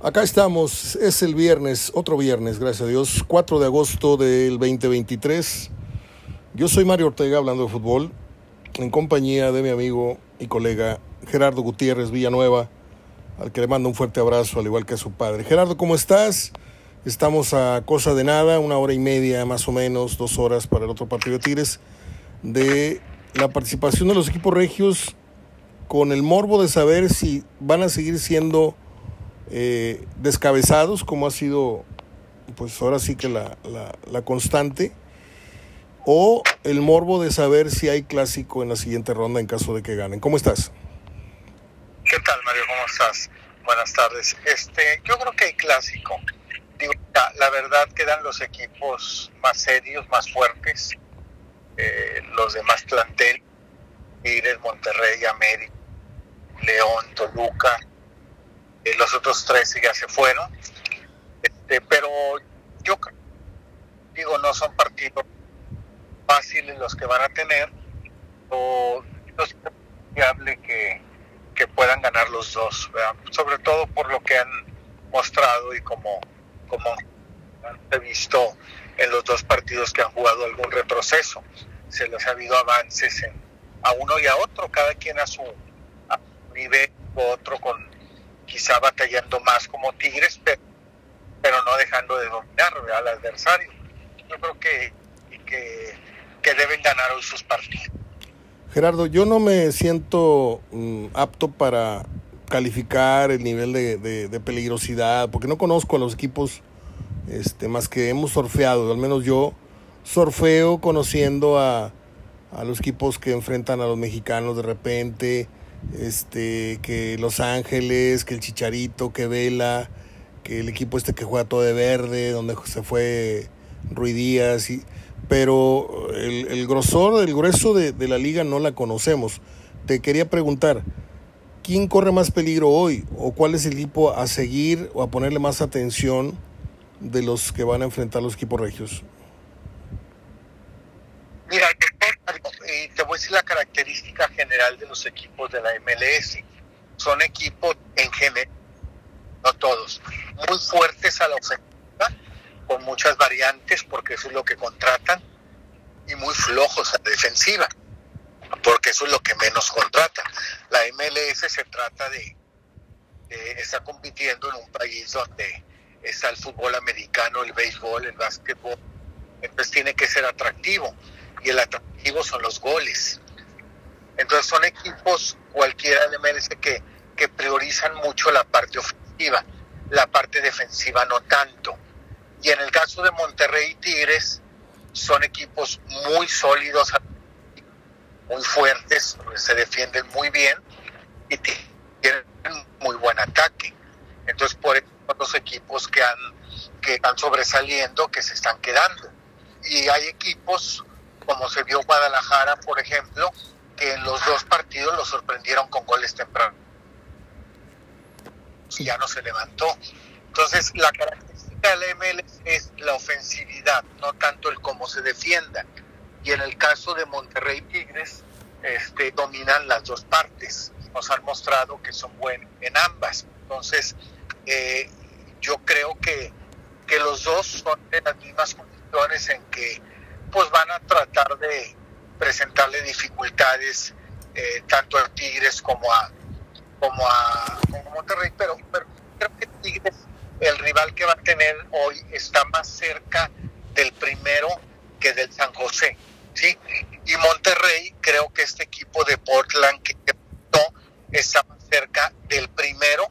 Acá estamos, es el viernes, otro viernes, gracias a Dios, 4 de agosto del 2023. Yo soy Mario Ortega hablando de fútbol, en compañía de mi amigo y colega Gerardo Gutiérrez Villanueva, al que le mando un fuerte abrazo, al igual que a su padre. Gerardo, ¿cómo estás? Estamos a cosa de nada, una hora y media más o menos, dos horas para el otro partido de Tigres, de la participación de los equipos regios con el morbo de saber si van a seguir siendo eh, descabezados, como ha sido, pues ahora sí que la, la, constante, o el morbo de saber si hay clásico en la siguiente ronda en caso de que ganen. ¿Cómo estás? ¿Qué tal, Mario? ¿Cómo estás? Buenas tardes. Este, yo creo que hay clásico. Digo, la, verdad quedan los equipos más serios, más fuertes, eh, los de más plantel, Tigres, Monterrey, América, León, Toluca, los otros tres ya se fueron. Este, pero yo digo, no son partidos fáciles los que van a tener, o es viable que, que puedan ganar los dos, sobre todo por lo que han mostrado y como, como he visto en los dos partidos que han jugado algún retroceso. Se les ha habido avances a uno y a otro, cada quien a su, a su nivel, otro con quizá batallando más como Tigres, pero, pero no dejando de dominar al adversario. Yo creo que, que, deben ganar hoy sus partidos. Gerardo, yo no me siento mm, apto para calificar el nivel de, de, peligrosidad, porque no conozco a los equipos este, más que hemos surfeado, al menos yo surfeo conociendo a, a los equipos que enfrentan a los mexicanos de repente, este, que Los Ángeles, que el Chicharito, que Vela, que el equipo este que juega todo de verde, donde se fue Ruidías, y, pero el, grosor, el grueso de, de, la liga no la conocemos. Te quería preguntar, ¿quién corre más peligro hoy? ¿O cuál es el equipo a seguir o a ponerle más atención de los que van a enfrentar los equipos regios? Mira, decir la característica general de los equipos de la MLS. Son equipos en general, no todos, muy fuertes a la ofensiva, con muchas variantes, porque eso es lo que contratan, y muy flojos a la defensiva, porque eso es lo que menos contratan. La MLS se trata de, de está compitiendo en un país donde está el fútbol americano, el béisbol, el básquetbol, entonces tiene que ser atractivo y el atractivo son los goles. Entonces son equipos cualquiera de MLS que, que priorizan mucho la parte ofensiva, la parte defensiva no tanto. Y en el caso de Monterrey y Tigres, son equipos muy sólidos, muy fuertes, se defienden muy bien y tienen muy buen ataque. Entonces, por eso los equipos que han que están sobresaliendo, que se están quedando. Y hay equipos como se vio Guadalajara, por ejemplo, que en los dos partidos lo sorprendieron con goles tempranos. Y ya no se levantó. Entonces, la característica del ML es la ofensividad, no tanto el cómo se defienda. Y en el caso de Monterrey Tigres, este, dominan las dos partes. Nos han mostrado que son buenos en ambas. Entonces, eh, yo creo que, que los dos son en las mismas condiciones en que pues van a tratar de presentarle dificultades eh, tanto a Tigres como a como a Monterrey, pero, pero creo que Tigres, el rival que va a tener hoy, está más cerca del primero que del San José, ¿sí? Y Monterrey, creo que este equipo de Portland que está más cerca del primero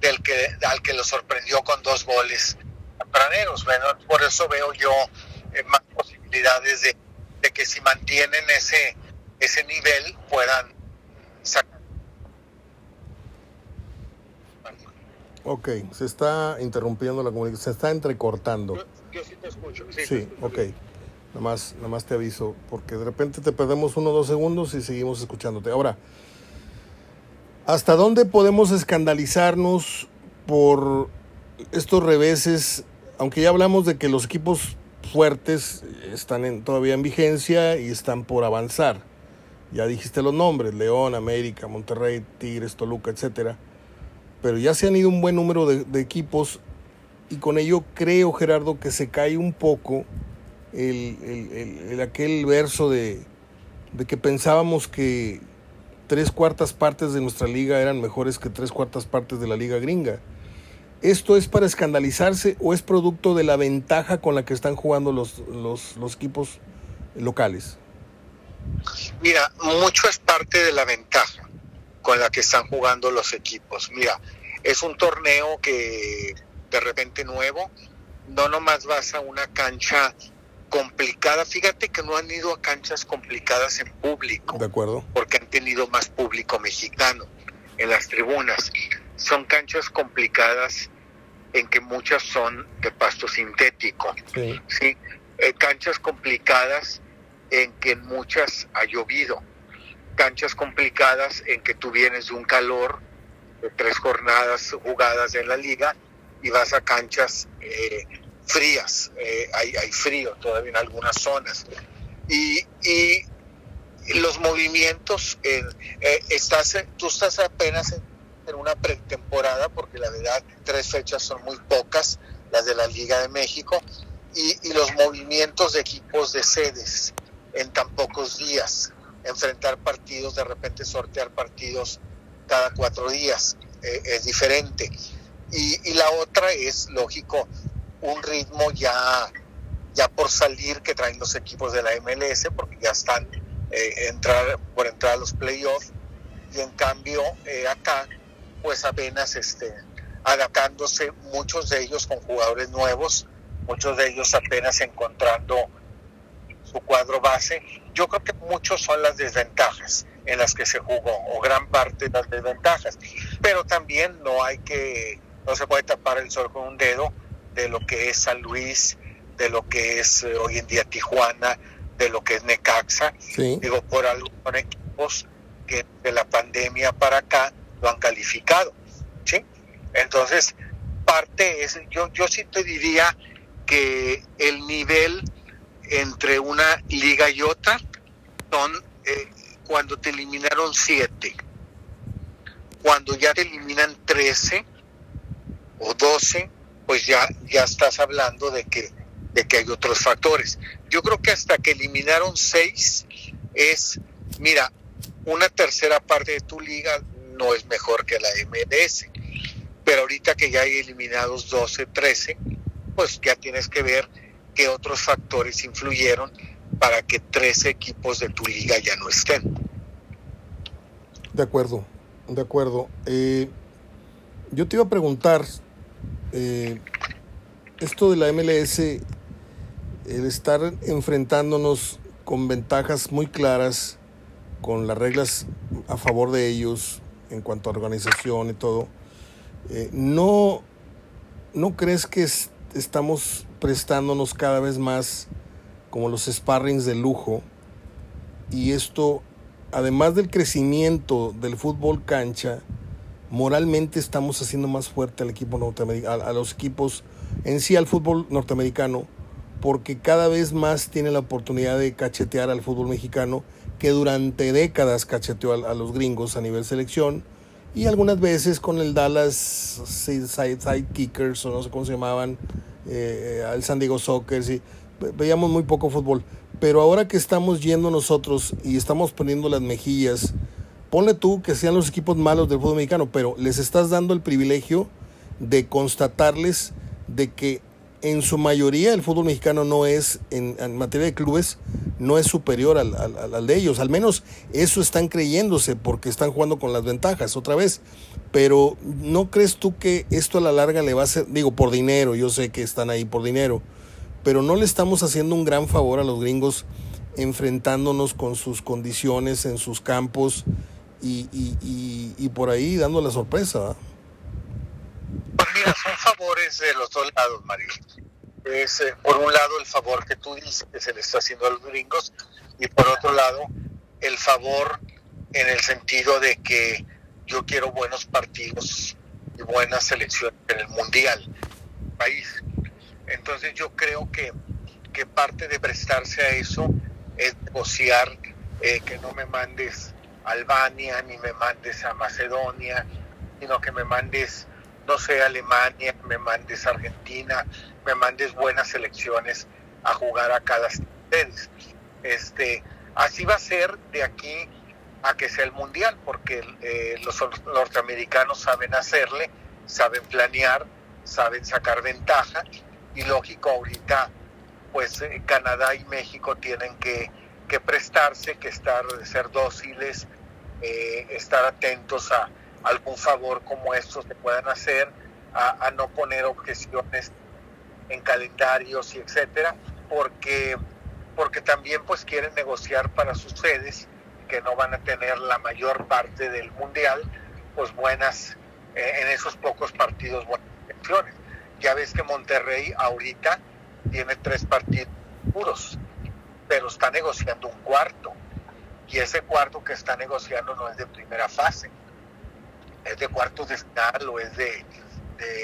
del que al que lo sorprendió con dos goles tempraneros. Bueno, por eso veo yo eh, más de, de que si mantienen ese, ese nivel puedan sacar. Ok, se está interrumpiendo la comunicación, se está entrecortando. Yo, sí te escucho. Sí, ok. Nada más, nada más te aviso, porque de repente te perdemos uno o dos segundos y seguimos escuchándote. Ahora, ¿hasta dónde podemos escandalizarnos por estos reveses? Aunque ya hablamos de que los equipos fuertes están todavía en vigencia y están por avanzar. Ya dijiste los nombres, León, América, Monterrey, Tigres, Toluca, etcétera. pero ya se han ido un buen número de, equipos y con ello creo, Gerardo, que se cae un poco el, aquel verso de que pensábamos que tres cuartas partes de nuestra liga eran mejores que tres cuartas partes de la liga gringa. ¿Esto es para escandalizarse o es producto de la ventaja con la que están jugando los, los, los equipos locales? Mira, mucho es parte de la ventaja con la que están jugando los equipos. Mira, es un torneo que de repente nuevo, no nomás vas a una cancha complicada. Fíjate que no han ido a canchas complicadas en público. De acuerdo. Porque han tenido más público mexicano en las tribunas. Son canchas complicadas en que muchas son de pasto sintético. Sí. Eh, canchas complicadas en que muchas ha llovido. Canchas complicadas en que tú vienes de un calor de tres jornadas jugadas en la liga y vas a canchas eh, frías, eh, hay, hay, frío todavía en algunas zonas. Y, y los movimientos, estás, tú estás apenas en, una pretemporada, porque la verdad tres fechas son muy pocas, las de la Liga de México, y, y los movimientos de equipos de sedes en tan pocos días, enfrentar partidos, de repente sortear partidos cada cuatro días, eh, es diferente. Y, y, la otra es, lógico, un ritmo ya, ya por salir que traen los equipos de la MLS, porque ya están eh, entrar, por entrar a los playoffs, y en cambio eh, acá, pues apenas este, adaptándose, muchos de ellos con jugadores nuevos, muchos de ellos apenas encontrando su cuadro base. Yo creo que muchos son las desventajas en las que se jugó, o gran parte de las desventajas. Pero también no hay que, no se puede tapar el sol con un dedo de lo que es San Luis, de lo que es eh, hoy en día Tijuana, de lo que es Necaxa. Digo, por algunos equipos que de la pandemia para acá lo han calificado. ¿sí? Entonces, parte es, yo, yo sí te diría que el nivel entre una liga y otra son eh, cuando te eliminaron siete, cuando ya te eliminan 13 o 12, pues ya, ya estás hablando de que, de que hay otros factores. Yo creo que hasta que eliminaron seis es, mira, una tercera parte de tu liga no es mejor que la MLS, pero ahorita que ya hay eliminados 12, 13, pues ya tienes que ver qué otros factores influyeron para que tres equipos de tu liga ya no estén. De acuerdo, de acuerdo. Eh, yo te iba a preguntar, eh, esto de la MLS, el estar enfrentándonos con ventajas muy claras, con las reglas a favor de ellos en cuanto a organización y todo, eh, ¿no, ¿no crees que estamos prestándonos cada vez más como los sparrings de lujo y esto además del crecimiento del fútbol cancha moralmente estamos haciendo más fuerte al equipo norteamericano a, los equipos en sí al fútbol norteamericano porque cada vez más tiene la oportunidad de cachetear al fútbol mexicano que durante décadas cacheteó a, los gringos a nivel selección y algunas veces con el Dallas Side, Kickers o no sé cómo se llamaban eh, al San Diego Soccer, sí, veíamos muy poco fútbol. Pero ahora que estamos yendo nosotros y estamos poniendo las mejillas, ponle tú que sean los equipos malos del fútbol mexicano, pero les estás dando el privilegio de constatarles de que en su mayoría el fútbol mexicano no es, en, materia de clubes, no es superior al, al, de ellos. Al menos eso están creyéndose porque están jugando con las ventajas otra vez. Pero ¿no crees tú que esto a la larga le va a ser, digo, por dinero, yo sé que están ahí por dinero, pero no le estamos haciendo un gran favor a los gringos enfrentándonos con sus condiciones en sus campos y, y, y, por ahí dando la sorpresa? Pues mira, son favores de los dos lados, Mario. Es eh, por un lado el favor que tú dices que se le está haciendo a los gringos y por otro lado el favor en el sentido de que yo quiero buenos partidos y buenas selecciones en el mundial país. Entonces yo creo que, que parte de prestarse a eso es negociar eh, que no me mandes a Albania ni me mandes a Macedonia sino que me mandes, no sé, Alemania, me mandes Argentina, me mandes buenas selecciones a jugar a cada ustedes. Este, así va a ser de aquí a que sea el mundial, porque eh, los norteamericanos saben hacerle, saben planear, saben sacar ventaja y lógico ahorita pues eh, Canadá y México tienen que, que, prestarse, que estar, ser dóciles, eh, estar atentos a algún favor como estos que puedan hacer, a no poner objeciones en calendarios y etcétera, porque, porque también pues quieren negociar para sus sedes que no van a tener la mayor parte del mundial, pues buenas, eh, en esos pocos partidos buenas. Ya ves que Monterrey ahorita tiene tres partidos puros, pero está negociando un cuarto. Y ese cuarto que está negociando no es de primera fase, es de cuartos de final o es de,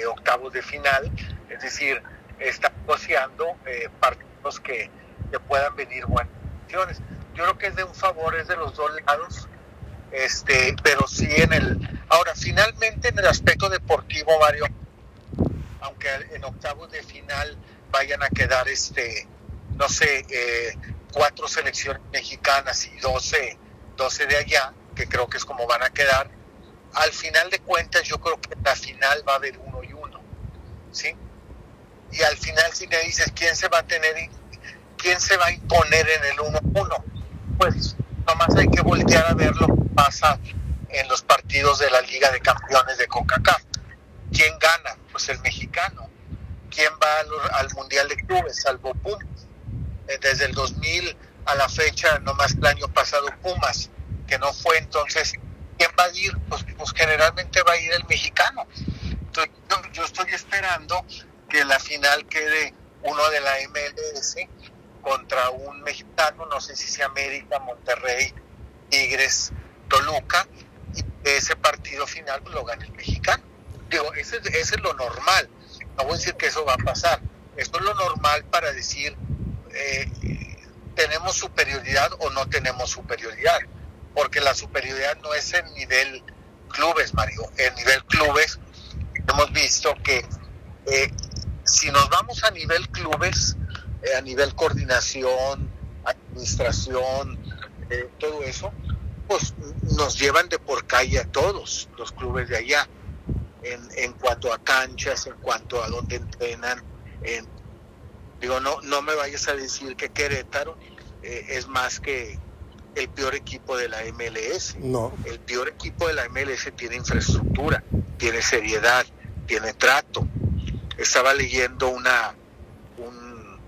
octavos de final. Es decir, está negociando eh, partidos que, puedan venir buenas elecciones. Yo creo que es de un favor, es de los dos lados. Este, pero sí en el ahora finalmente en el aspecto deportivo Mario aunque en octavos de final vayan a quedar, este, no sé, eh, cuatro selecciones mexicanas y 12, 12 de allá, que creo que es como van a quedar. Al final de cuentas, yo creo que la final va a haber uno y uno, ¿sí? Y al final, si me dices quién se va a tener, quién se va a imponer en el 1-1, pues nomás hay que voltear a ver lo que pasa en los partidos de la Liga de Campeones de CONCACAF. ¿Quién gana? Pues el mexicano quién va al, Mundial de Clubes, salvo Pumas. Eh, desde el 2000 a la fecha, nomás el año pasado Pumas, que no fue entonces, ¿quién va a ir? Pues, pues generalmente va a ir el mexicano. Entonces, yo, estoy esperando que la final quede uno de la MLS contra un mexicano, no sé si sea América, Monterrey, Tigres, Toluca, y ese partido final lo gana el mexicano. Digo, ese, es lo normal no voy a decir que eso va a pasar. Esto es lo normal para decir, eh, tenemos superioridad o no tenemos superioridad. Porque la superioridad no es en nivel clubes, Mario. En nivel clubes hemos visto que eh, si nos vamos a nivel clubes, eh, a nivel coordinación, administración, todo eso, pues nos llevan de por calle a todos los clubes de allá en, cuanto a canchas, en cuanto a dónde entrenan. En, digo, no, no me vayas a decir que Querétaro eh, es más que el peor equipo de la MLS. No. El peor equipo de la MLS tiene infraestructura, tiene seriedad, tiene trato. Estaba leyendo una, un,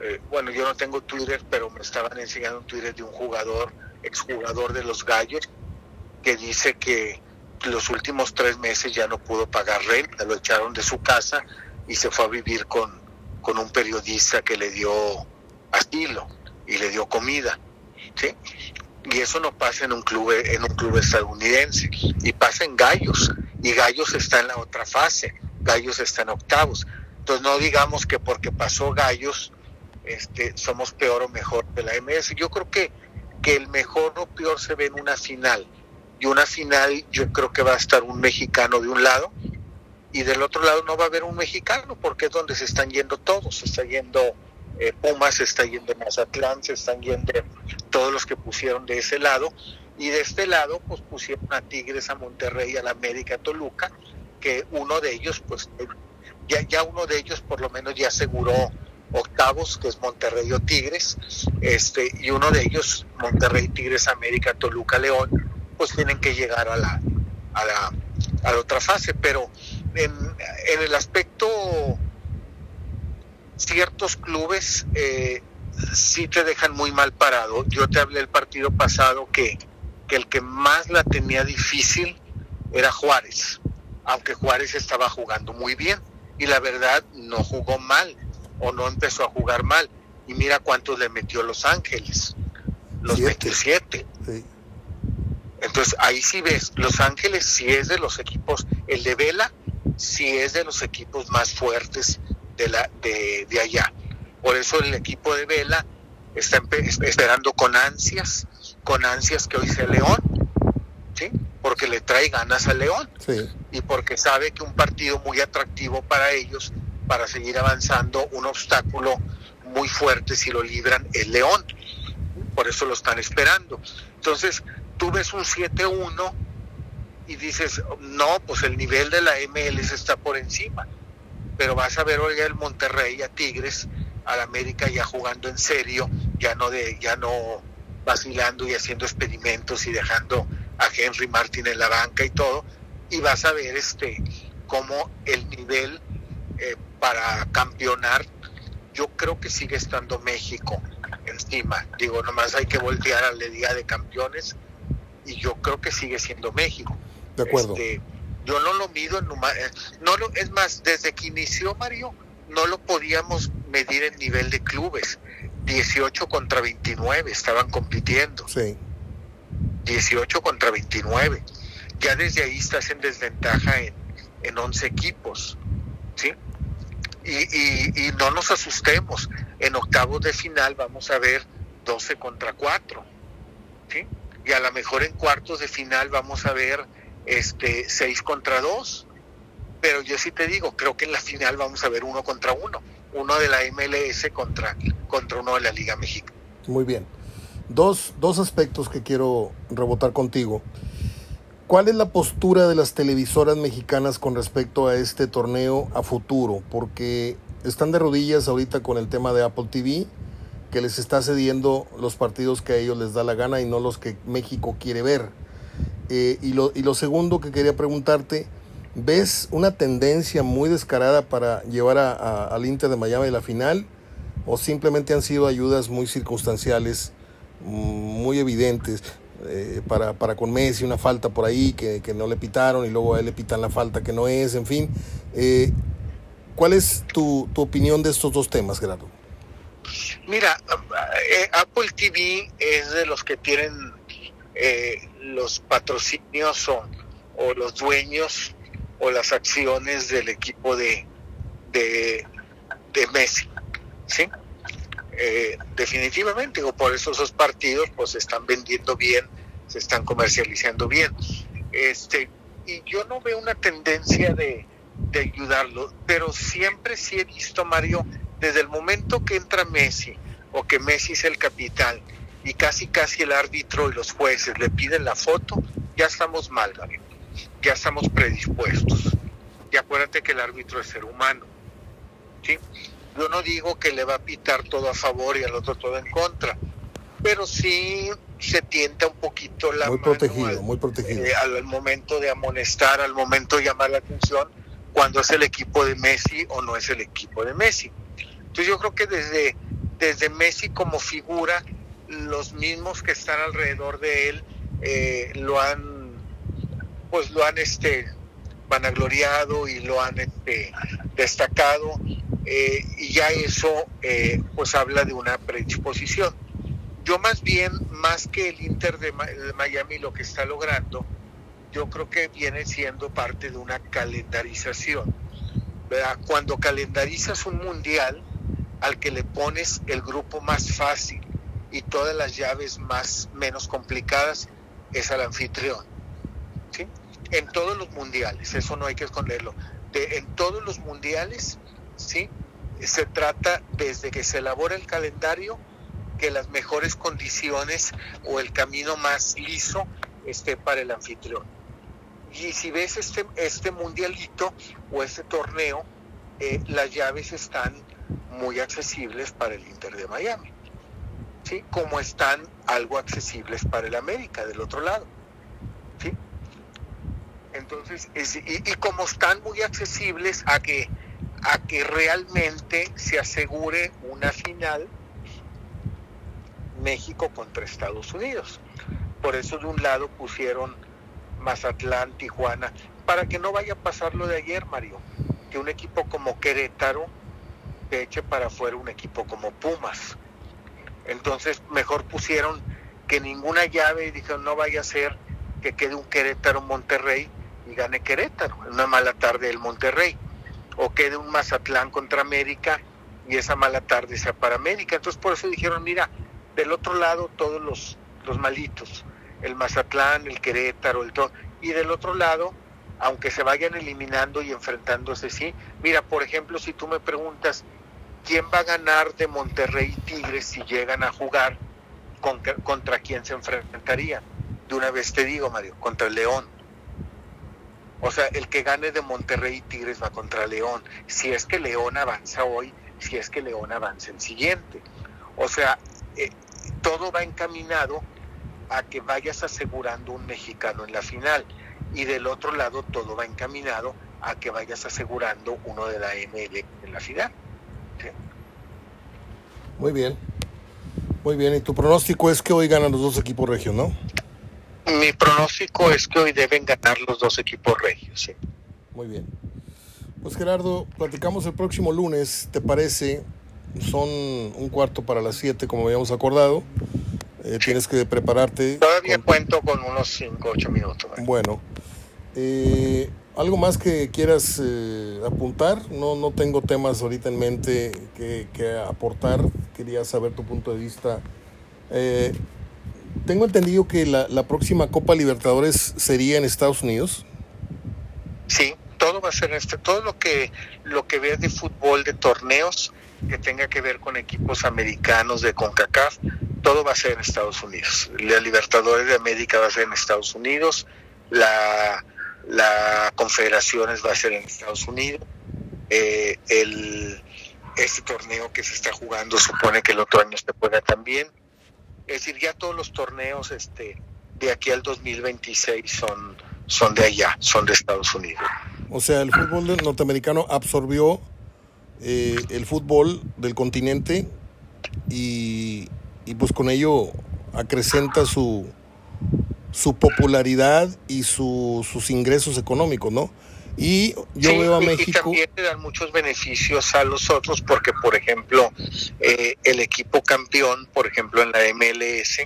eh, bueno, yo no tengo Twitter, pero me estaban enseñando un Twitter de un jugador, exjugador de los Gallos, que dice que los últimos tres meses ya no pudo pagar renta, lo echaron de su casa y se fue a vivir con, con un periodista que le dio asilo y le dio comida. ¿sí? Y eso no pasa en un club en un club estadounidense y pasa en Gallos y Gallos está en la otra fase, Gallos está en octavos. Entonces no digamos que porque pasó Gallos este, somos peor o mejor de la MS. Yo creo que, que el mejor o peor se ve en una final y una final yo creo que va a estar un mexicano de un lado y del otro lado no va a haber un mexicano porque es donde se están yendo todos, se está yendo eh, Pumas, se está yendo Mazatlán, se están yendo todos los que pusieron de ese lado y de este lado pues pusieron a Tigres, a Monterrey, a la América, a Toluca, que uno de ellos pues ya, ya uno de ellos por lo menos ya aseguró octavos, que es Monterrey o Tigres, este, y uno de ellos, Monterrey, Tigres, América, Toluca, León, pues tienen que llegar a la, a la, a la otra fase. Pero en, en el aspecto, ciertos clubes eh, sí te dejan muy mal parado. Yo te hablé el partido pasado que, que el que más la tenía difícil era Juárez, aunque Juárez estaba jugando muy bien y la verdad no jugó mal o no empezó a jugar mal. Y mira cuántos le metió Los Ángeles, los 27. Entonces ahí sí ves, Los Ángeles sí es de los equipos, el de Vela sí es de los equipos más fuertes de, la, de, allá. Por eso el equipo de Vela está esperando con ansias, con ansias que hoy sea León. Porque le trae ganas al León y porque sabe que un partido muy atractivo para ellos, para seguir avanzando, un obstáculo muy fuerte si lo libran el León. Por eso lo están esperando. Entonces, tú ves un 7-1 y dices, no, pues el nivel de la MLS está por encima. Pero vas a ver hoy el Monterrey a Tigres, al América ya jugando en serio, ya no de, ya no vacilando y haciendo experimentos y dejando a Henry Martin en la banca y todo, y vas a ver este cómo el nivel eh, para campeonar, yo creo que sigue estando México encima. Digo, nomás hay que voltear a la Liga de Campeones y yo creo que sigue siendo México. De acuerdo. Este, yo no lo mido en eh, no lo, es más, desde que inició Mario, no lo podíamos medir en nivel de clubes. 18 contra 29 estaban compitiendo. Sí. 18 contra 29. Ya desde ahí estás en desventaja en, en 11 equipos. ¿sí? Y, y, no nos asustemos. En octavos de final vamos a ver 12 contra 4. ¿sí? Y a lo mejor en cuartos de final vamos a ver este 6 contra 2. Pero yo sí te digo, creo que en la final vamos a ver uno contra uno. Uno de la MLS contra, contra uno de la Liga México. Muy bien. Dos, dos aspectos que quiero rebotar contigo. ¿Cuál es la postura de las televisoras mexicanas con respecto a este torneo a futuro? Porque están de rodillas ahorita con el tema de Apple TV, que les está cediendo los partidos que a ellos les da la gana y no los que México quiere ver. Eh, y, lo, y lo segundo que quería preguntarte, ¿ves una tendencia muy descarada para llevar a, al Inter de Miami a la final? ¿O simplemente han sido ayudas muy circunstanciales? Muy evidentes. Eh, para, para con Messi, una falta por ahí que, no le pitaron y luego a él le pitan la falta que no es, en fin. Eh, ¿Cuál es tu, opinión de estos dos temas, Gerardo? Mira, eh, Apple TV es de los que tienen los patrocinios o, o, los dueños o las acciones del equipo de, de, de Messi. ¿sí? Eh, definitivamente, o por eso esos partidos pues se están vendiendo bien, se están comercializando bien. Este, y yo no veo una tendencia de, ayudarlo, pero siempre sí he visto, Mario, desde el momento que entra Messi, o que Messi es el capitán, y casi casi el árbitro y los jueces le piden la foto, ya estamos mal, Mario. Ya estamos predispuestos. Y acuérdate que el árbitro es ser humano. ¿sí? Yo no digo que le va a pitar todo a favor y al otro todo en contra, pero sí se tienta un poquito la muy protegido, muy protegido. Eh, al, momento de amonestar, al momento de llamar la atención, cuando es el equipo de Messi o no es el equipo de Messi. Entonces yo creo que desde, desde Messi como figura, los mismos que están alrededor de él eh, lo han, pues lo han este vanagloriado y lo han este, destacado eh, y ya eso eh, pues habla de una predisposición. Yo más bien, más que el Inter de, Miami lo que está logrando, yo creo que viene siendo parte de una calendarización. Cuando calendarizas un mundial al que le pones el grupo más fácil y todas las llaves más menos complicadas, es al anfitrión. En todos los mundiales, eso no hay que esconderlo. De, en todos los mundiales ¿sí? Se trata desde que se elabora el calendario que las mejores condiciones o el camino más liso esté para el anfitrión. Y si ves este, este mundialito o este torneo, eh, las llaves están muy accesibles para el Inter de Miami, ¿sí? como están algo accesibles para el América del otro lado. ¿sí? Entonces, y, y como están muy accesibles a que a que realmente se asegure una final México contra Estados Unidos. Por eso de un lado pusieron Mazatlán, Tijuana, para que no vaya a pasar lo de ayer, Mario, que un equipo como Querétaro se eche para afuera un equipo como Pumas. Entonces mejor pusieron que ninguna llave y dijeron no vaya a ser que quede un Querétaro Monterrey y gane Querétaro, una mala tarde del Monterrey o quede un Mazatlán contra América y esa mala tarde sea para América. Entonces por eso dijeron, mira, del otro lado todos los, los malitos, el Mazatlán, el Querétaro, el todo, Y del otro lado, aunque se vayan eliminando y enfrentándose, sí. Mira, por ejemplo, si tú me preguntas, ¿quién va a ganar de Monterrey y Tigres si llegan a jugar? ¿Contra, contra quién se enfrentaría? De una vez te digo, Mario, contra el León. O sea, el que gane de Monterrey y Tigres va contra León. Si es que León avanza hoy, si es que León avanza el siguiente. O sea, eh, todo va encaminado a que vayas asegurando un mexicano en la final. Y del otro lado, todo va encaminado a que vayas asegurando uno de la ML en la final. Muy bien. Muy bien. Y tu pronóstico es que hoy ganan los dos equipos regios, ¿no? Mi pronóstico es que hoy deben ganar los dos equipos regios. Sí. Muy bien. Pues Gerardo, platicamos el próximo lunes, ¿te parece? Son un cuarto para las siete, como habíamos acordado. Eh, tienes que prepararte. Todavía cuento con unos 5, 8 minutos. Bueno, eh, ¿algo más que quieras eh, apuntar? No, no tengo temas ahorita en mente que, que aportar. Quería saber tu punto de vista. Tengo entendido que la, la próxima Copa Libertadores sería en Estados Unidos. Sí, todo va a ser este, todo lo que lo que veas de fútbol, de torneos que tenga que ver con equipos americanos de CONCACAF, todo va a ser en Estados Unidos. La Libertadores de América va a ser en Estados Unidos, la, la Confederaciones va a ser en Estados Unidos, eh, el, este torneo que se está jugando supone que el otro año se juega también. Es decir, ya todos los torneos este, de aquí al 2026 son, son de allá, son de Estados Unidos. O sea, el fútbol norteamericano absorbió eh, el fútbol del continente y, y, pues con ello acrecenta su, su popularidad y su, sus ingresos económicos, ¿no? Y yo veo a México. Y también le dan muchos beneficios a los otros, porque, por ejemplo, eh, el equipo campeón, por ejemplo, en la MLS,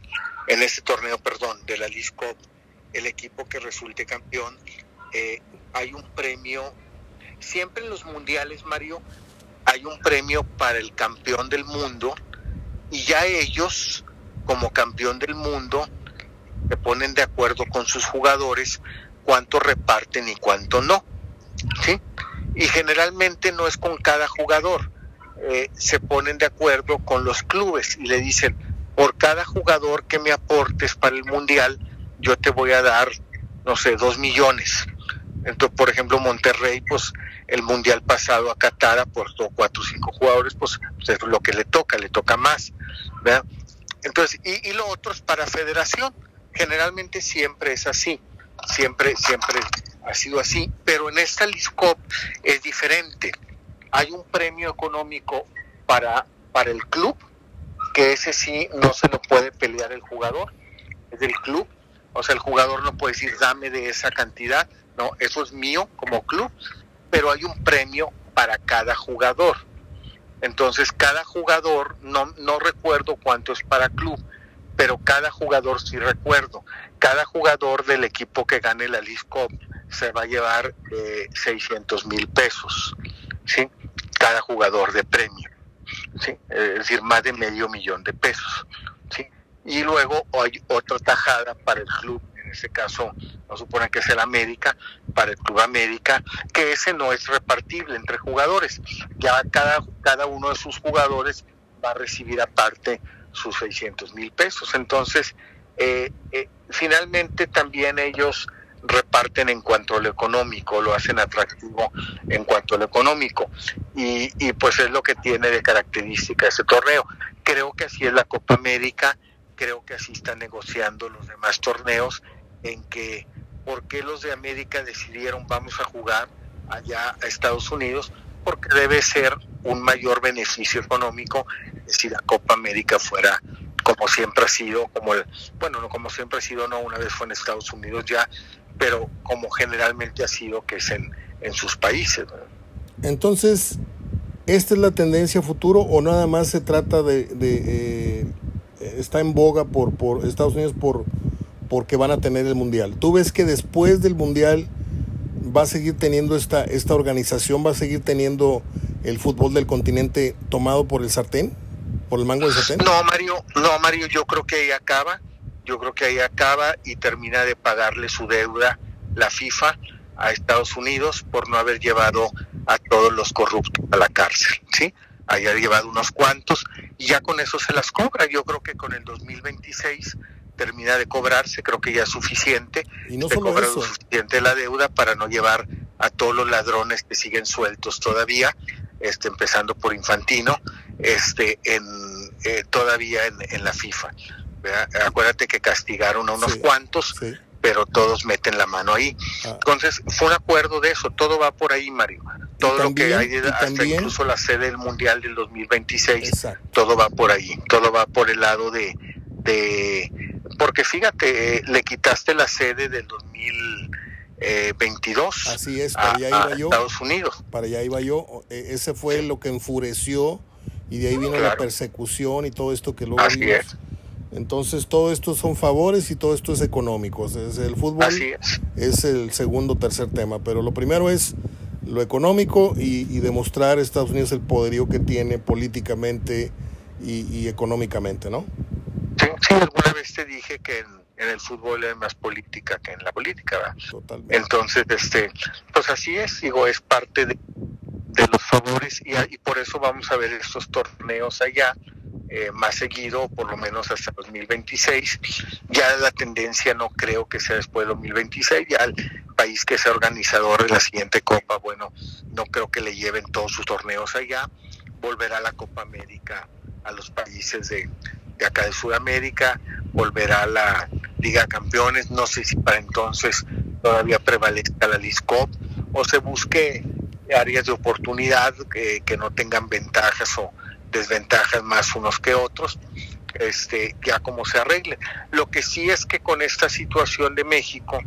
en este torneo, perdón, de la Lisco, el equipo que resulte campeón, eh, hay un premio. Siempre en los mundiales, Mario, hay un premio para el campeón del mundo y ya ellos, como campeón del mundo, se ponen de acuerdo con sus jugadores cuánto reparten y cuánto no. ¿Sí? Y generalmente no es con cada jugador. Eh, se ponen de acuerdo con los clubes y le dicen, por cada jugador que me aportes para el mundial, yo te voy a dar, no sé, dos millones. Entonces, por ejemplo, Monterrey, pues el mundial pasado a Qatar aportó cuatro o cinco jugadores, pues, pues es lo que le toca, le toca más. ¿verdad? Entonces, y, y lo otro es para federación. Generalmente siempre es así, siempre, siempre ha sido así, pero en esta LISCOP es diferente. Hay un premio económico para, para el club, que ese sí no se lo puede pelear el jugador, es del club, o sea, el jugador no puede decir dame de esa cantidad, no, eso es mío como club, pero hay un premio para cada jugador. Entonces, cada jugador, no, no recuerdo cuánto es para club, pero cada jugador sí recuerdo. Cada jugador del equipo que gane la LISCOP se va a llevar eh, 600 mil pesos, ¿sí? Cada jugador de premio, ¿sí? Es decir, más de medio millón de pesos, ¿sí? Y luego hay otra tajada para el club en este caso nos supone que es el América, para el Club América, que ese no es repartible entre jugadores. Ya cada, cada uno de sus jugadores va a recibir aparte sus 600 mil pesos. Entonces, eh, eh, finalmente también ellos reparten en cuanto a lo económico, lo hacen atractivo en cuanto a lo económico. Y, y pues es lo que tiene de característica ese torneo. Creo que así es la Copa América, creo que así están negociando los demás torneos en que por qué los de América decidieron vamos a jugar allá a Estados Unidos, porque debe ser un mayor beneficio económico si la Copa América fuera como siempre ha sido, como el, bueno, no como siempre ha sido, no, una vez fue en Estados Unidos ya, pero como generalmente ha sido, que es en, en sus países. Entonces, ¿esta es la tendencia futuro o nada más se trata de, de eh, está en boga por, por Estados Unidos por porque van a tener el mundial. ¿Tú ves que después del mundial va a seguir teniendo esta, esta organización, va a seguir teniendo el fútbol del continente tomado por el sartén, por el mango del? No, Mario, no, Mario, yo creo que ahí acaba, yo creo que ahí acaba y termina de pagarle su deuda la FIFA a Estados Unidos por no haber llevado a todos los corruptos a la cárcel, ¿sí? Haya llevado unos cuantos y ya con eso se las cobra. Yo creo que con el 2026 termina de cobrarse, creo que ya es suficiente. Y no se cobra lo suficiente la deuda para no llevar a todos los ladrones que siguen sueltos todavía, este, empezando por Infantino, este, en, eh, todavía en, en la FIFA. ¿verdad? Acuérdate que castigaron a unos Sí. cuantos, Sí. pero todos meten la mano ahí. Ah, Entonces, fue un acuerdo de eso, todo va por ahí, Mario. Todo lo que hay, hasta también- incluso la sede del Mundial del 2026, exacto. todo va por ahí, todo va por el lado de... de porque fíjate, eh, le quitaste la sede del 2022 Así es, a, para allá a iba yo. Estados Unidos. Para allá iba yo. E- Ese fue lo que enfureció y de ahí vino la Claro. persecución y todo esto que luego Así vimos. es, Entonces todo esto son favores y todo esto es económico. El fútbol así es. es el segundo tercer tema, pero lo primero es lo económico y, y demostrar a Estados Unidos el poderío que tiene políticamente y, y económicamente, ¿no? Sí, sí, alguna vez te dije que en, en el fútbol hay más política que en la política, ¿verdad? Totalmente. Entonces, este, pues así es, digo, es parte de, de los favores y, y por eso vamos a ver estos torneos allá eh, más seguido, por lo menos hasta 2026. Ya la tendencia no creo que sea después de 2026, ya el país que sea organizador de la siguiente Copa, bueno, no creo que le lleven todos sus torneos allá, volverá la Copa América a los países de, de acá de Sudamérica, volverá la Liga Campeones, no sé si para entonces todavía prevalezca la LISCOP o se busque áreas de oportunidad que, que no tengan ventajas o desventajas más unos que otros, este, ya como se arregle. Lo que sí es que con esta situación de México,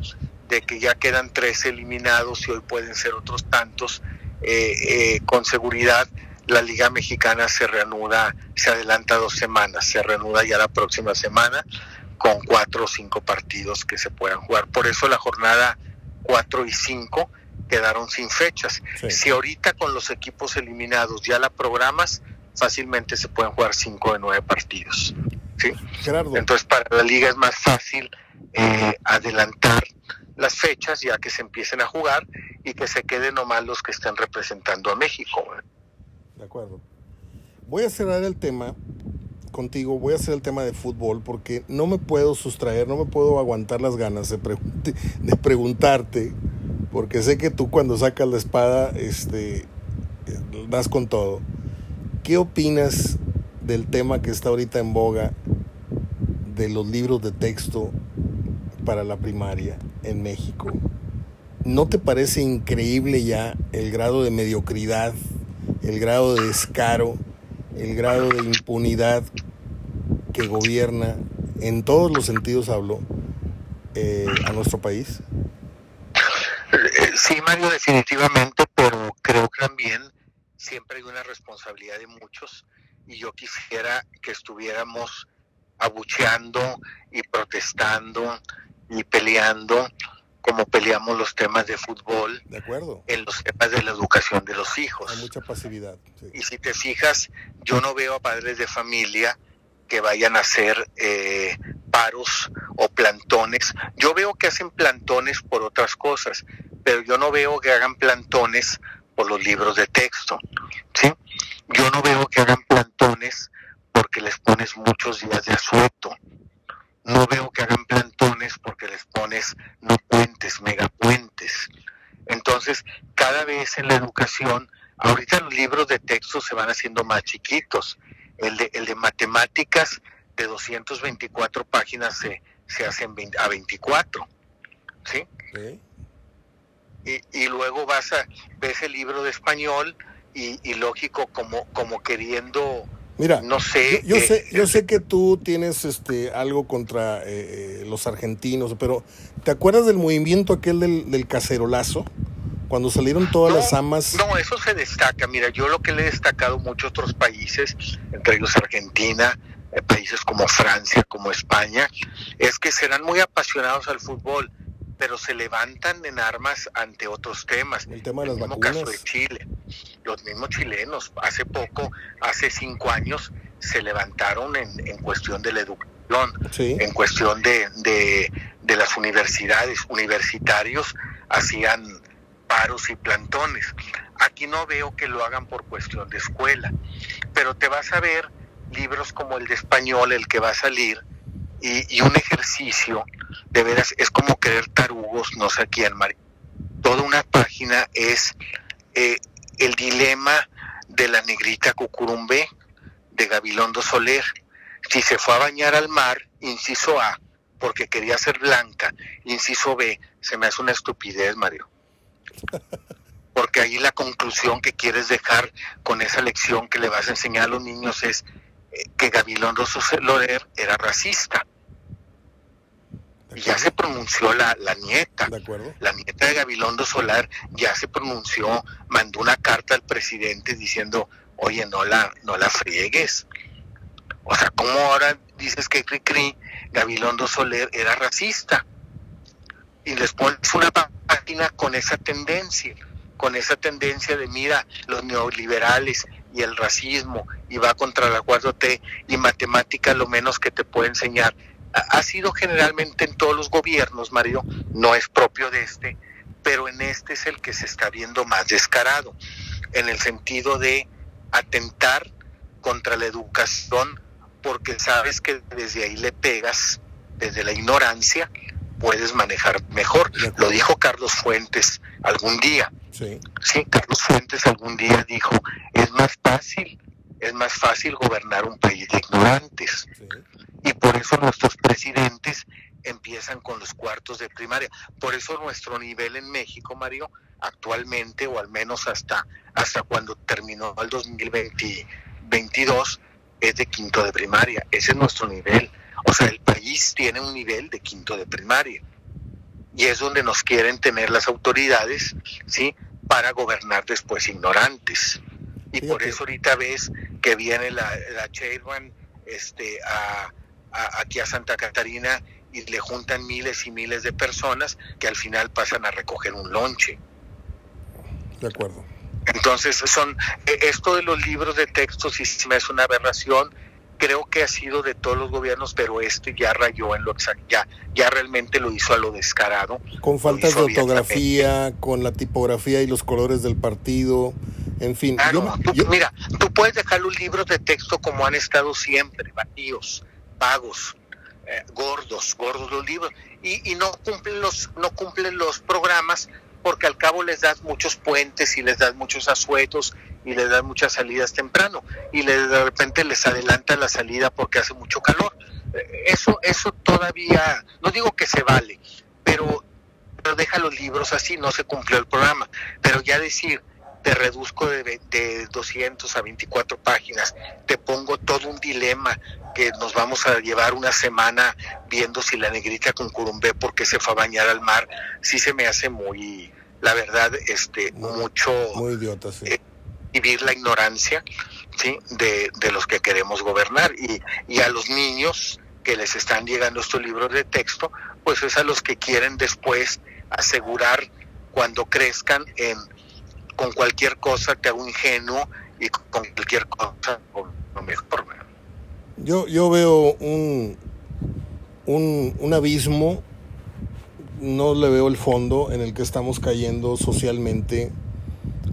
de que ya quedan tres eliminados y hoy pueden ser otros tantos, eh, eh, con seguridad la Liga Mexicana se reanuda, se adelanta dos semanas, se reanuda ya la próxima semana con cuatro o cinco partidos que se puedan jugar. Por eso la jornada 4 y 5 quedaron sin fechas. Sí. Si ahorita con los equipos eliminados ya la programas, fácilmente se pueden jugar 5 de 9 partidos. ¿sí? Gerardo, Entonces para la liga es más fácil eh, adelantar las fechas ya que se empiecen a jugar y que se queden nomás los que estén representando a México. De acuerdo. Voy a cerrar el tema contigo, voy a hacer el tema de fútbol porque no me puedo sustraer, no me puedo aguantar las ganas de preguntarte, porque sé que tú cuando sacas la espada, este, das con todo. ¿Qué opinas del tema que está ahorita en boga de los libros de texto para la primaria en México? ¿No te parece increíble ya el grado de mediocridad, el grado de descaro, el grado de impunidad que gobierna, en todos los sentidos hablo, eh, a nuestro país? Eh, Sí, Mario, definitivamente, pero creo que también siempre hay una responsabilidad de muchos y yo quisiera que estuviéramos abucheando y protestando y peleando como peleamos los temas de fútbol ¿De acuerdo? en los temas de la educación de los hijos. Hay mucha pasividad. sí. Y si te fijas, yo no veo a padres de familia que vayan a hacer eh, paros o plantones. Yo veo que hacen plantones por otras cosas, pero yo no veo que hagan plantones por los libros de texto. ¿sí? Yo no veo que hagan plantones porque les pones muchos días de asueto. No veo que hagan plantones porque les pones no puentes, megapuentes. Entonces, cada vez en la educación, ahorita los libros de texto se van haciendo más chiquitos. El de, el de matemáticas de 224 páginas se, se hace en 20 a 24. ¿sí? ¿Eh? Y, y luego vas a, ves el libro de español y, y lógico, como, como queriendo, Mira, no sé. yo, yo eh, sé, yo sé que tú tienes este algo contra eh, eh, los argentinos, pero ¿te acuerdas del movimiento aquel del, del cacerolazo? Cuando salieron todas No, las amas. No, eso se destaca. Mira, yo lo que le he destacado mucho a otros países, entre ellos Argentina, eh, países como Francia, como España, es que serán muy apasionados al fútbol, pero se levantan en armas ante otros temas. El tema de las mismo vacunas. caso de Chile. Los mismos chilenos, hace poco, hace cinco años, se levantaron en, en cuestión de la educación, Sí. en cuestión de, de, de las universidades, universitarios hacían paros y plantones. Aquí no veo que lo hagan por cuestión de escuela, pero te vas a ver libros como el de español, el que va a salir, y, un ejercicio, de veras, es como querer tarugos, no sé quién, María. Toda una página es eh, el dilema de la negrita Cucurumbé, de Gabilondo Soler. Si se fue a bañar al mar, inciso A, porque quería ser blanca, inciso B, se me hace una estupidez, Mario. Porque ahí la conclusión que quieres dejar con esa lección que le vas a enseñar a los niños es eh, que Gabilondo Soler era racista. Ya se pronunció la, la nieta. La nieta de Gabilondo Solar ya se pronunció, mandó una carta al presidente diciendo, oye, no la, no la friegues. O sea, ¿cómo ahora dices que Cricri Gabilondo Soler era racista? Y les pones una página con esa tendencia, con esa tendencia de mira, los neoliberales y el racismo, y va contra la 4T, y matemática lo menos que te puede enseñar. Ha sido generalmente en todos los gobiernos, Mario, no es propio de este, pero en este es el que se está viendo más descarado, en el sentido de atentar contra la educación porque sabes que desde ahí le pegas, desde la ignorancia, puedes manejar mejor. Lo dijo Carlos Fuentes algún día. Sí. sí, Carlos Fuentes algún día dijo, es más fácil, es más fácil gobernar un país de ignorantes. Y por eso nuestros presidentes empiezan con los cuartos de primaria. Por eso nuestro nivel en México, Mario, actualmente, o al menos hasta, hasta cuando terminó el 2022, es de quinto de primaria. Ese es nuestro nivel. O sea, el país tiene un nivel de quinto de primaria. Y es donde nos quieren tener las autoridades, ¿sí? Para gobernar después ignorantes. Y por eso ahorita ves que viene la, la chairman este, a, aquí a Santa Catarina y le juntan miles y miles de personas que al final pasan a recoger un lonche. De acuerdo. Entonces, son e, esto de los libros de texto sí me es una aberración. Creo que ha sido de todos los gobiernos, pero este ya rayó en lo exacto, ya, ya realmente lo hizo a lo descarado. Con faltas de ortografía, con la tipografía y los colores del partido, en fin. Mira, tú puedes dejar los libros de texto como han estado siempre, vacíos, vagos, eh, gordos, gordos los libros, y, y no cumplen los, no cumplen los programas porque al cabo les das muchos puentes y les das muchos asuetos y les das muchas salidas temprano y de repente les adelanta la salida porque hace mucho calor. Eh, eso, eso todavía, no digo que se vale, pero, pero deja los libros así, no se cumplió el programa. Pero ya decir, te reduzco de, de 200 a 24 páginas, te pongo todo un dilema que nos vamos a llevar una semana viendo si la negrita con Curumbé porque se fue a bañar al mar, sí se me hace muy, la verdad, este, mucho... Muy idiota, sí. Eh, vivir la ignorancia, ¿sí? De, de los que queremos gobernar y, y a los niños que les están llegando estos libros de texto, pues es a los que quieren después asegurar cuando crezcan en con cualquier cosa que hago ingenuo y con cualquier cosa lo mejor. Yo, yo veo un, un, un abismo, no le veo el fondo en el que estamos cayendo socialmente,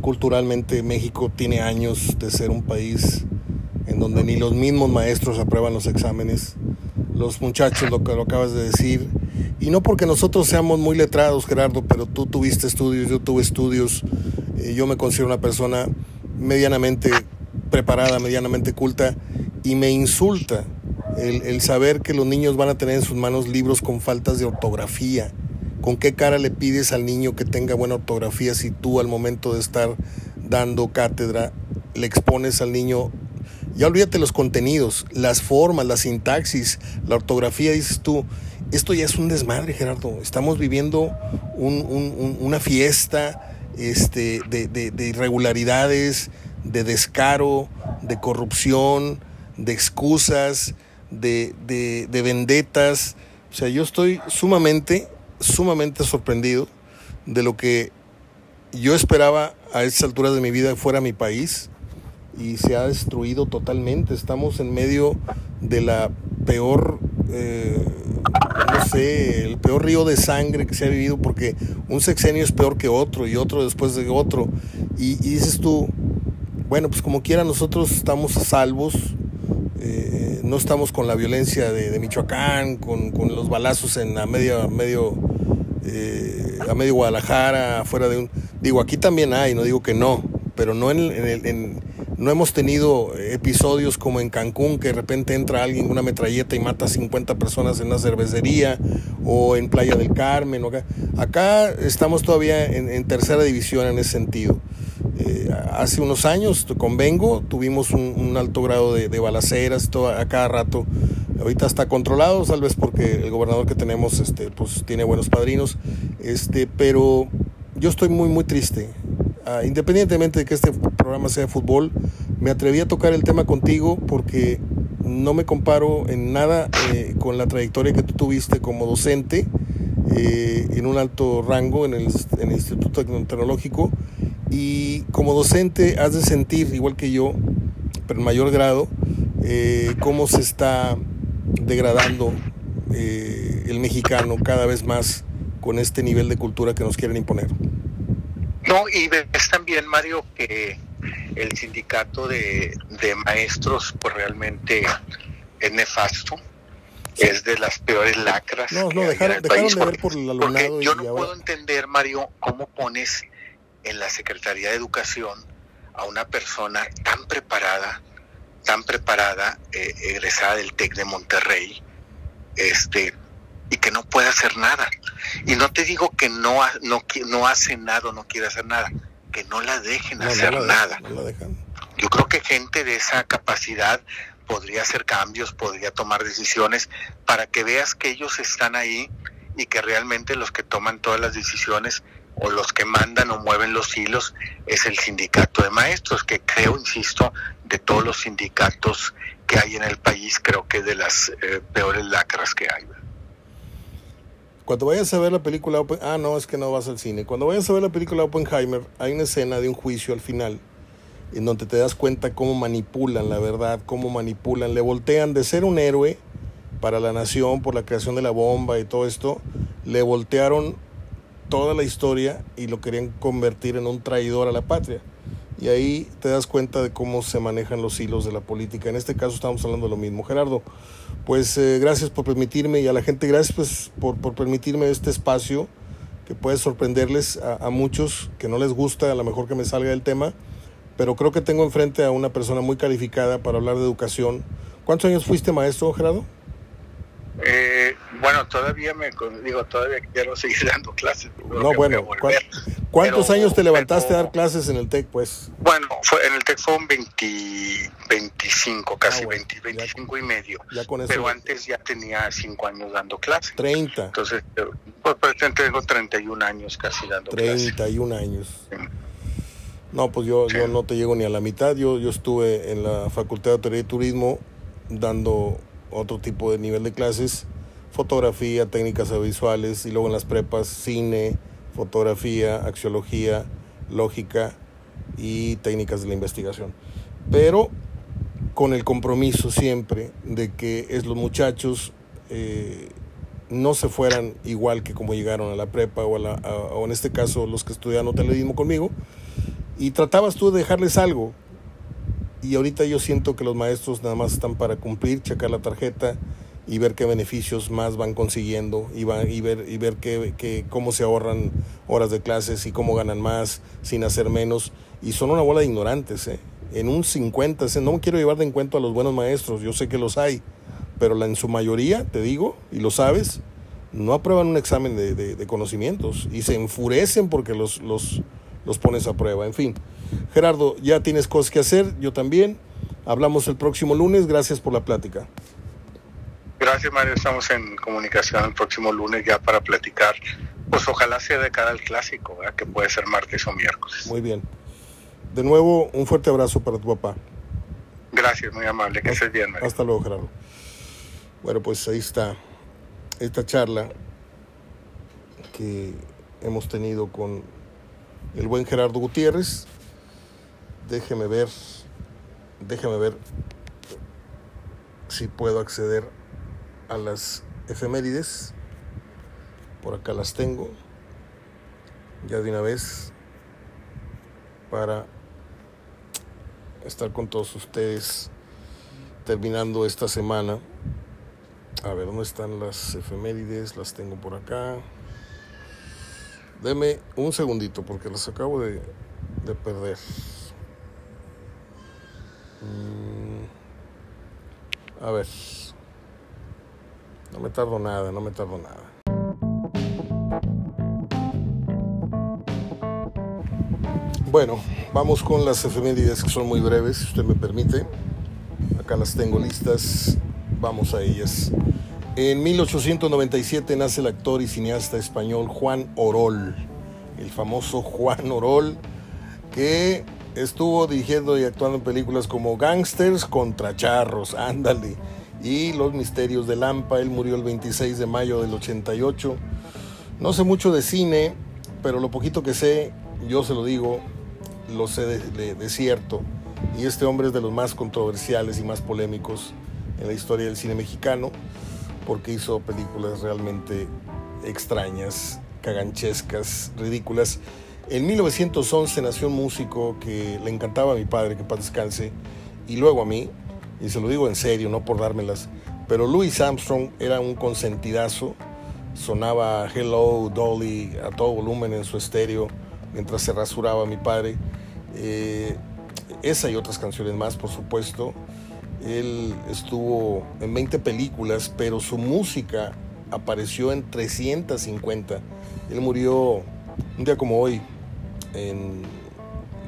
culturalmente. México tiene años de ser un país en donde ni los mismos maestros aprueban los exámenes, los muchachos, lo que lo acabas de decir, y no porque nosotros seamos muy letrados, Gerardo, pero tú tuviste estudios, yo tuve estudios, eh, yo me considero una persona medianamente preparada, medianamente culta, y me insulta el, saber que los niños van a tener en sus manos libros con faltas de ortografía. ¿Con qué cara le pides al niño que tenga buena ortografía si tú al momento de estar dando cátedra le expones al niño, ya olvídate los contenidos, las formas, la sintaxis, la ortografía, dices tú, esto ya es un desmadre, Gerardo. Estamos viviendo una fiesta este, de, de irregularidades, de descaro, de corrupción, de excusas, de, de, vendetas. O sea, yo estoy sumamente, sumamente sorprendido de lo que yo esperaba a estas alturas de mi vida fuera mi país y se ha destruido totalmente. Estamos en medio de la peor, eh, no sé, el peor río de sangre que se ha vivido porque un sexenio es peor que otro y otro después de otro. Y, dices tú, bueno, pues como quiera nosotros estamos a salvos, eh, no estamos con la violencia de, Michoacán, con, los balazos en a medio, eh, a medio Guadalajara, fuera de un... Digo, aquí también hay, no digo que no, pero no en, en, no hemos tenido episodios como en Cancún, que de repente entra alguien con una metralleta y mata a 50 personas en una cervecería, o en Playa del Carmen. acá. estamos todavía en, tercera división en ese sentido. Eh, hace unos años, convengo, tuvimos un, alto grado de, balaceras todo, a cada rato. Ahorita está controlado, tal vez porque el gobernador que tenemos este, pues, tiene buenos padrinos, este, pero yo estoy muy, muy triste. Ah, independientemente de que este programa sea de fútbol, me atreví a tocar el tema contigo porque no me comparo en nada eh, con la trayectoria que tú tuviste como docente eh, en un alto rango en el, Instituto Tecnológico y como docente has de sentir, igual que yo, pero en mayor grado, eh, cómo se está degradando el mexicano cada vez más con este nivel de cultura que nos quieren imponer. No, y ves también, Mario, que el sindicato de, maestros, pues realmente es nefasto. Es de las peores lacras. No, no, dejaron, de ver por el alumnado. yo no puedo entender, Mario, cómo pones en la Secretaría de Educación a una persona tan preparada, tan preparada, eh, egresada del TEC de Monterrey, este, y que no puede hacer nada. Y no te digo que no, no, no hace nada o no quiere hacer nada, que no la dejen hacer nada. Yo creo que gente de esa capacidad podría hacer cambios, podría tomar decisiones para que veas que ellos están ahí y que realmente los que toman todas las decisiones o los que mandan o mueven los hilos es el sindicato de maestros, que creo, insisto, de todos los sindicatos que hay en el país, creo que es de las eh, peores lacras que hay. Cuando vayas a ver la película, ah, no, es que no vas al cine. Cuando vayas a ver la película Oppenheimer, hay una escena de un juicio al final, en donde te das cuenta cómo manipulan la verdad, cómo manipulan, le voltean de ser un héroe para la nación por la creación de la bomba y todo esto, le voltearon toda la historia y lo querían convertir en un traidor a la patria. Y ahí te das cuenta de cómo se manejan los hilos de la política. En este caso estamos hablando de lo mismo. Gerardo, pues eh, gracias por permitirme y a la gente gracias pues, por, por permitirme este espacio que puede sorprenderles a, a, muchos que no les gusta a lo mejor que me salga del tema, pero creo que tengo enfrente a una persona muy calificada para hablar de educación. ¿Cuántos años fuiste maestro, Gerardo? Eh, bueno, todavía me digo, todavía quiero seguir dando clases. No, bueno, ¿cuántos años te levantaste a dar clases en el TEC, pues? Bueno, fue, en el TEC fue un 20, 25, casi 20, 25 y medio. pero antes ya tenía 5 años dando clases. 30. Entonces, pues, pues tengo 31 años casi dando 31 clases. 31 años. No, pues yo, yo no te llego ni a la mitad. Yo, yo estuve en la Facultad de Hotelería y Turismo dando otro tipo de nivel de clases, fotografía, técnicas audiovisuales y luego en las prepas cine, fotografía, axiología, lógica y técnicas de la investigación. Pero con el compromiso siempre de que es los muchachos eh, no se fueran igual que como llegaron a la prepa o, o en este caso los que estudian hotelerismo conmigo y tratabas tú de dejarles algo y ahorita yo siento que los maestros nada más están para cumplir, checar la tarjeta y ver qué beneficios más van consiguiendo y, y ver, y ver qué, cómo se ahorran horas de clases y cómo ganan más sin hacer menos. Y son una bola de ignorantes. ¿eh? En un 50, no me quiero llevar de encuentro a los buenos maestros, yo sé que los hay, pero en su mayoría, te digo, y lo sabes, no aprueban un examen de, conocimientos y se enfurecen porque los pones a prueba. En fin. Gerardo, ya tienes cosas que hacer, yo también. Hablamos el próximo lunes, gracias por la plática. Gracias Mario, estamos en comunicación el próximo lunes ya para platicar. Pues ojalá sea de cara al clásico, que puede ser martes o miércoles. Muy bien. De nuevo, un fuerte abrazo para tu papá. Gracias, muy amable, que estés bien. Mario. Hasta luego, Gerardo. Bueno, pues ahí está esta charla que hemos tenido con el buen Gerardo Gutiérrez déjeme ver, déjeme ver si puedo acceder a las efemérides. Por acá las tengo. Ya de una vez. Para estar con todos ustedes terminando esta semana. A ver, ¿dónde están las efemérides? Las tengo por acá. Deme un segundito porque las acabo de, de perder. Mm, a ver. No me tardo nada, no me tardo nada. Bueno, vamos con las efemérides que son muy breves, si usted me permite. Acá las tengo listas, vamos a ellas. En 1897 nace el actor y cineasta español Juan Orol, el famoso Juan Orol, que estuvo dirigiendo y actuando en películas como Gangsters contra Charros, ándale, y Los Misterios de Lampa. Él murió el 26 de mayo del 88. No sé mucho de cine, pero lo poquito que sé, yo se lo digo, lo sé de, cierto. Y este hombre es de los más controversiales y más polémicos en la historia del cine mexicano porque hizo películas realmente extrañas, caganchescas, ridículas. En 1911 nació un músico que le encantaba a mi padre, que paz descanse, y luego a mí, y se lo digo en serio, no por dármelas, pero Louis Armstrong era un consentidazo, sonaba Hello Dolly a todo volumen en su estéreo mientras se rasuraba mi padre. Eh, esa y otras canciones más, por supuesto. Él estuvo en 20 películas, pero su música apareció en 350. Él murió un día como hoy, en,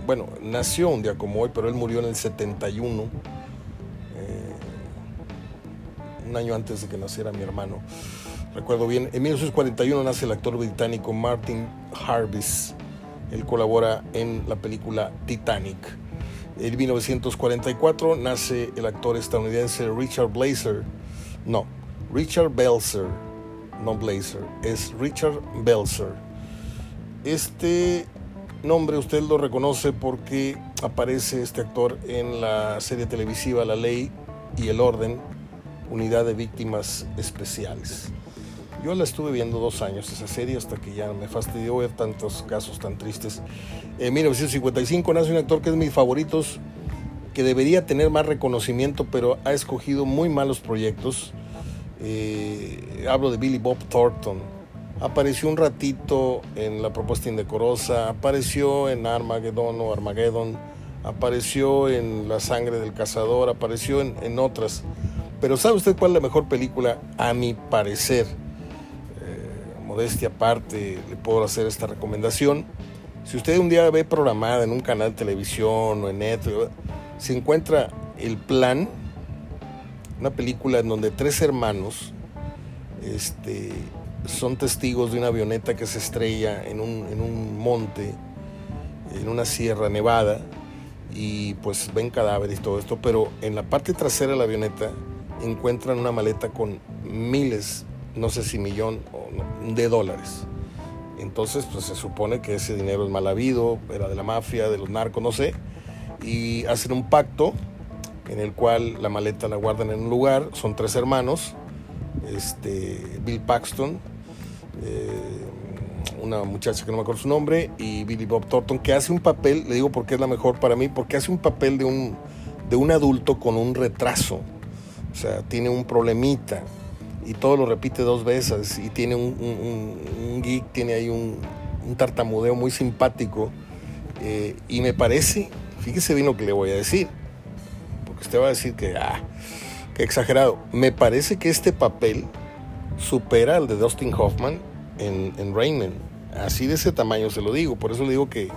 bueno, nació un día como hoy, pero él murió en el 71, eh, un año antes de que naciera mi hermano. Recuerdo bien, en 1941 nace el actor británico Martin Harvis. Él colabora en la película Titanic. En 1944 nace el actor estadounidense Richard Blazer. No, Richard Belzer, no Blazer, es Richard Belzer. Este nombre usted lo reconoce porque aparece este actor en la serie televisiva La Ley y el Orden, Unidad de Víctimas Especiales. Yo la estuve viendo dos años esa serie hasta que ya me fastidió ver tantos casos tan tristes. En 1955 nace un actor que es de mis favoritos, que debería tener más reconocimiento, pero ha escogido muy malos proyectos. Eh, hablo de Billy Bob Thornton. Apareció un ratito en la propuesta indecorosa, apareció en Armageddon o Armageddon, apareció en La sangre del cazador, apareció en, en otras. Pero ¿sabe usted cuál es la mejor película? A mi parecer modestia aparte, le puedo hacer esta recomendación. Si usted un día ve programada en un canal de televisión o en Netflix, se encuentra El Plan, una película en donde tres hermanos este, son testigos de una avioneta que se estrella en un, en un monte, en una sierra nevada, y pues ven cadáveres y todo esto, pero en la parte trasera de la avioneta encuentran una maleta con miles no sé si millón de dólares. Entonces, pues se supone que ese dinero es mal habido, era de la mafia, de los narcos, no sé. Y hacen un pacto en el cual la maleta la guardan en un lugar. Son tres hermanos, este, Bill Paxton, eh, una muchacha que no me acuerdo su nombre, y Billy Bob Thornton, que hace un papel, le digo porque es la mejor para mí, porque hace un papel de un, de un adulto con un retraso. Sea, tiene un problemita y todo lo repite dos veces y tiene un, geek, tiene ahí un, tartamudeo muy simpático eh, y me parece, fíjese bien lo que le voy a decir, porque usted va a decir que, ah, que exagerado, me parece que este papel supera al de Dustin Hoffman en, en Rainman, así de ese tamaño se lo digo, por eso le digo que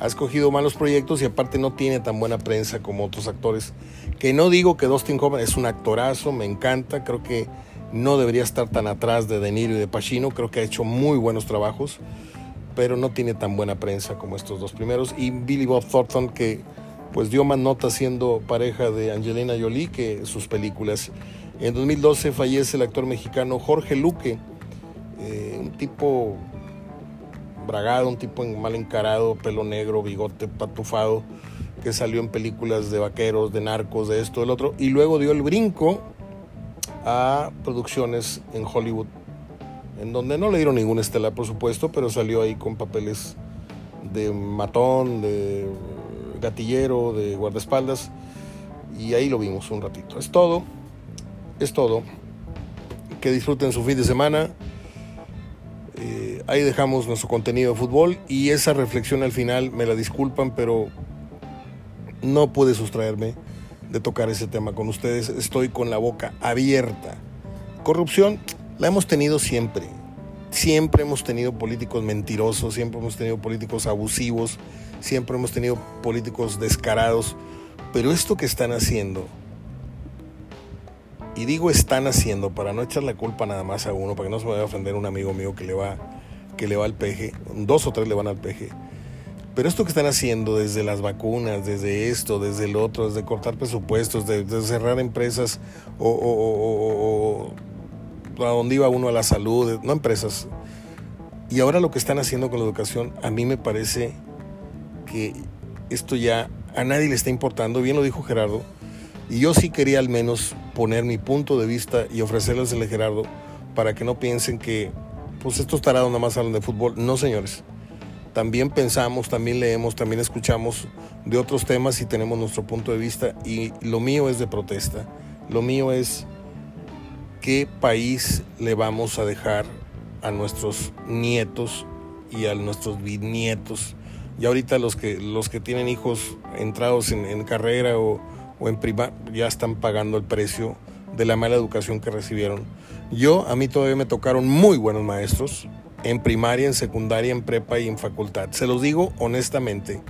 ha escogido malos proyectos y aparte no tiene tan buena prensa como otros actores, que no digo que Dustin Hoffman es un actorazo, me encanta, creo que no debería estar tan atrás de De Niro y de Pacino, creo que ha hecho muy buenos trabajos, pero no tiene tan buena prensa como estos dos primeros. Y Billy Bob Thornton, que pues dio más nota siendo pareja de Angelina Jolie que sus películas. En 2012 fallece el actor mexicano Jorge Luque, eh, un tipo un tipo mal encarado, pelo negro, bigote patufado, que salió en películas de vaqueros, de narcos, de esto, del otro, y luego dio el brinco a producciones en Hollywood, en donde no le dieron ningún estelar, por supuesto, pero salió ahí con papeles de matón, de gatillero, de guardaespaldas, y ahí lo vimos un ratito. Es todo, es todo. Que disfruten su fin de semana. Eh, ahí dejamos nuestro contenido de fútbol y esa reflexión al final, me la disculpan, pero no pude sustraerme de tocar ese tema con ustedes. Estoy con la boca abierta. Corrupción la hemos tenido siempre. Siempre hemos tenido políticos mentirosos, siempre hemos tenido políticos abusivos, siempre hemos tenido políticos descarados. Pero esto que están haciendo, y digo están haciendo para no echar la culpa nada más a uno, para que no se me vaya a ofender un amigo mío que le va, que le va al peje, dos o tres le van al peje pero esto que están haciendo desde las vacunas, desde esto, desde el otro, desde cortar presupuestos, desde cerrar empresas o, a dónde iba uno a la salud, no empresas. Y ahora lo que están haciendo con la educación, a mí me parece que esto ya a nadie le está importando, bien lo dijo Gerardo, y yo sí quería al menos poner mi punto de vista y ofrecerles el de Gerardo para que no piensen que pues estos tarados nada más hablan de fútbol. No, señores también pensamos, también leemos, también escuchamos de otros temas y tenemos nuestro punto de vista y lo mío es de protesta. Lo mío es qué país le vamos a dejar a nuestros nietos y a nuestros bisnietos. Y ahorita los que, los que tienen hijos entrados en, carrera o, o en prima ya están pagando el precio de la mala educación que recibieron. Yo, a mí todavía me tocaron muy buenos maestros, en primaria, en secundaria, en prepa y en facultad. Se los digo honestamente.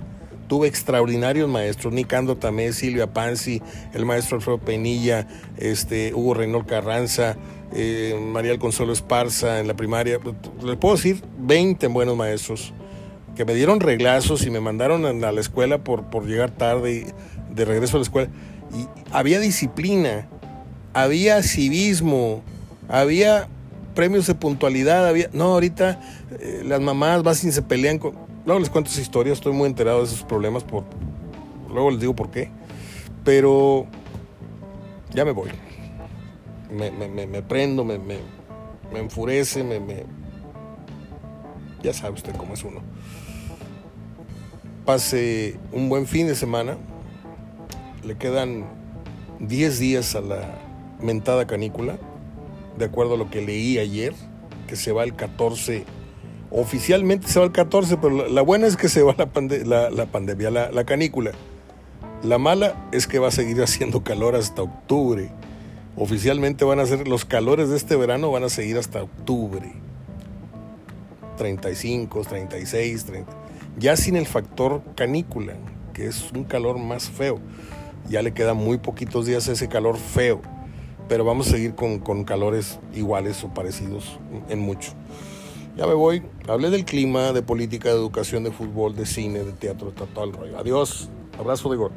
Tuve extraordinarios maestros, Nicando Tamé, Silvia Panzi, el maestro Alfredo Penilla, este, Hugo Reynol Carranza, eh, María del Consuelo Esparza en la primaria. Les puedo decir 20 buenos maestros que me dieron reglazos y me mandaron a la escuela por, por llegar tarde de regreso a la escuela. Y había disciplina, había civismo, había premios de puntualidad había. No, ahorita eh, las mamás vas y se pelean con. Luego les cuento esa historia, estoy muy enterado de esos problemas. Por... Luego les digo por qué. Pero ya me voy. Me, me, me, prendo, me, me, enfurece, me, me. Ya sabe usted cómo es uno. Pase un buen fin de semana. Le quedan 10 días a la mentada canícula de acuerdo a lo que leí ayer, que se va el 14. Oficialmente se va el 14, pero la buena es que se va la, la, pandemia, la, la canícula. La mala es que va a seguir haciendo calor hasta octubre. Oficialmente van a ser los calores de este verano van a seguir hasta octubre. 35, 36, 30. Ya sin el factor canícula, que es un calor más feo. Ya le quedan muy poquitos días ese calor feo, pero vamos a seguir con, con calores iguales o parecidos en mucho. Ya me voy. Hablé del clima, de política, de educación, de fútbol, de cine, de teatro, está todo el rollo. Adiós. Abrazo de gol.